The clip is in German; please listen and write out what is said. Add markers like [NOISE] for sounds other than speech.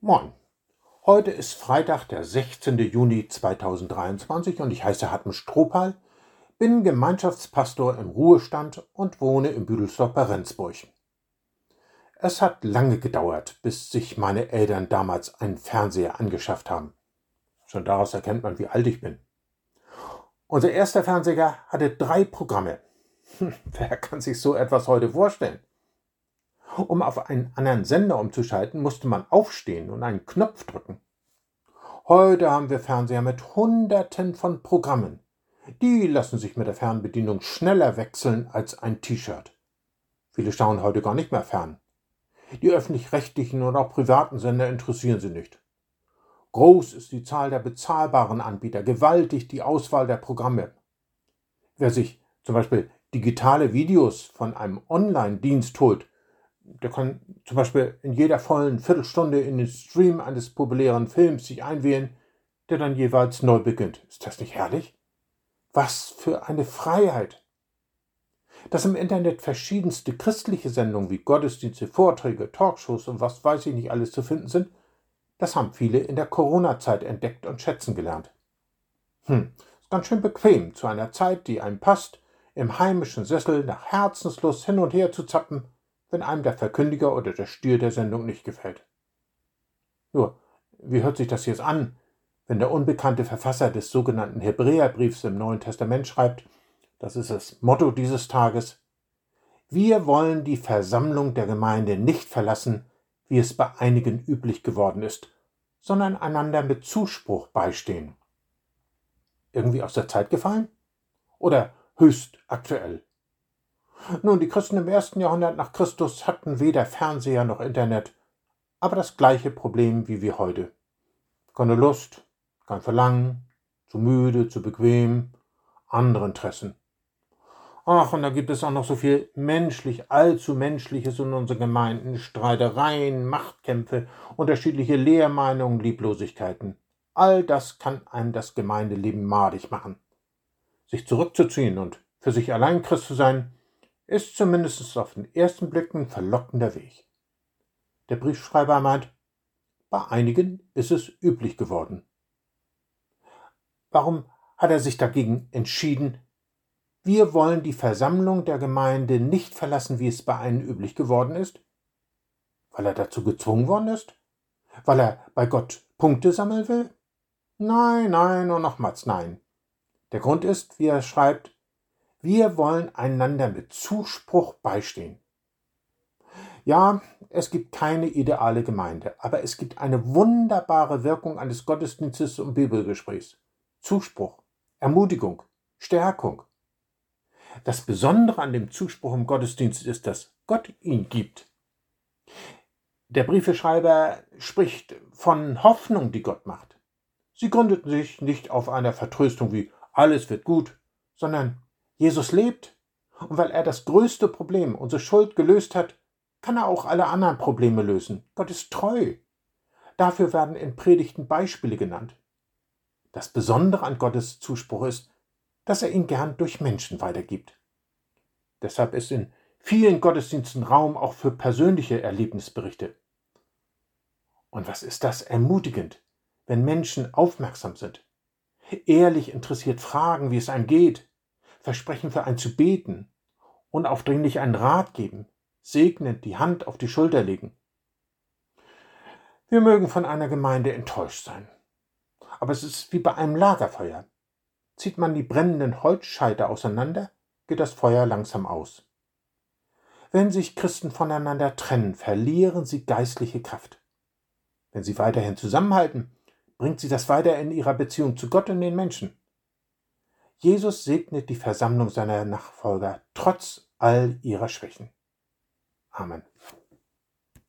Moin. Heute ist Freitag, der 16. Juni 2023 und ich heiße Hartmut Strohpal, bin Gemeinschaftspastor im Ruhestand und wohne in Büdelsdorf bei Rendsburg. Es hat lange gedauert, bis sich meine Eltern damals einen Fernseher angeschafft haben. Schon daraus erkennt man, wie alt ich bin. Unser erster Fernseher hatte drei Programme. [LAUGHS] Wer kann sich so etwas heute vorstellen? Um auf einen anderen Sender umzuschalten, musste man aufstehen und einen Knopf drücken. Heute haben wir Fernseher mit Hunderten von Programmen. Die lassen sich mit der Fernbedienung schneller wechseln als ein T-Shirt. Viele schauen heute gar nicht mehr fern. Die öffentlich-rechtlichen und auch privaten Sender interessieren sie nicht. Groß ist die Zahl der bezahlbaren Anbieter, gewaltig die Auswahl der Programme. Wer sich zum Beispiel digitale Videos von einem Online-Dienst holt, der kann zum Beispiel in jeder vollen Viertelstunde in den Stream eines populären Films sich einwählen, der dann jeweils neu beginnt. Ist das nicht herrlich? Was für eine Freiheit! Dass im Internet verschiedenste christliche Sendungen wie Gottesdienste, Vorträge, Talkshows und was weiß ich nicht alles zu finden sind, das haben viele in der Corona-Zeit entdeckt und schätzen gelernt. Hm, ist ganz schön bequem, zu einer Zeit, die einem passt, im heimischen Sessel nach Herzenslust hin und her zu zappen wenn einem der Verkündiger oder der Stier der Sendung nicht gefällt. Nur, wie hört sich das jetzt an, wenn der unbekannte Verfasser des sogenannten Hebräerbriefs im Neuen Testament schreibt, das ist das Motto dieses Tages, wir wollen die Versammlung der Gemeinde nicht verlassen, wie es bei einigen üblich geworden ist, sondern einander mit Zuspruch beistehen. Irgendwie aus der Zeit gefallen? Oder höchst aktuell? Nun, die Christen im ersten Jahrhundert nach Christus hatten weder Fernseher noch Internet, aber das gleiche Problem wie wir heute. Keine Lust, kein Verlangen, zu müde, zu bequem, andere Interessen. Ach, und da gibt es auch noch so viel menschlich, allzu menschliches in unseren Gemeinden, Streitereien, Machtkämpfe, unterschiedliche Lehrmeinungen, Lieblosigkeiten. All das kann einem das Gemeindeleben madig machen. Sich zurückzuziehen und für sich allein Christ zu sein, ist zumindest auf den ersten Blick ein verlockender Weg. Der Briefschreiber meint, bei einigen ist es üblich geworden. Warum hat er sich dagegen entschieden? Wir wollen die Versammlung der Gemeinde nicht verlassen, wie es bei einem üblich geworden ist? Weil er dazu gezwungen worden ist? Weil er bei Gott Punkte sammeln will? Nein, nein und nochmals nein. Der Grund ist, wie er schreibt, wir wollen einander mit Zuspruch beistehen. Ja, es gibt keine ideale Gemeinde, aber es gibt eine wunderbare Wirkung eines Gottesdienstes und Bibelgesprächs. Zuspruch, Ermutigung, Stärkung. Das Besondere an dem Zuspruch im Gottesdienst ist, dass Gott ihn gibt. Der Briefeschreiber spricht von Hoffnung, die Gott macht. Sie gründet sich nicht auf einer Vertröstung wie alles wird gut, sondern Jesus lebt. Und weil er das größte Problem, unsere Schuld, gelöst hat, kann er auch alle anderen Probleme lösen. Gott ist treu. Dafür werden in Predigten Beispiele genannt. Das Besondere an Gottes Zuspruch ist, dass er ihn gern durch Menschen weitergibt. Deshalb ist in vielen Gottesdiensten Raum auch für persönliche Erlebnisberichte. Und was ist das ermutigend, wenn Menschen aufmerksam sind, ehrlich interessiert fragen, wie es einem geht, versprechen für einen zu beten, unaufdringlich einen Rat geben, segnend die Hand auf die Schulter legen. Wir mögen von einer Gemeinde enttäuscht sein. Aber es ist wie bei einem Lagerfeuer. Zieht man die brennenden Holzscheite auseinander, geht das Feuer langsam aus. Wenn sich Christen voneinander trennen, verlieren sie geistliche Kraft. Wenn sie weiterhin zusammenhalten, bringt sie das weiter in ihrer Beziehung zu Gott und den Menschen. Jesus segnet die Versammlung seiner Nachfolger trotz all ihrer Schwächen. Amen.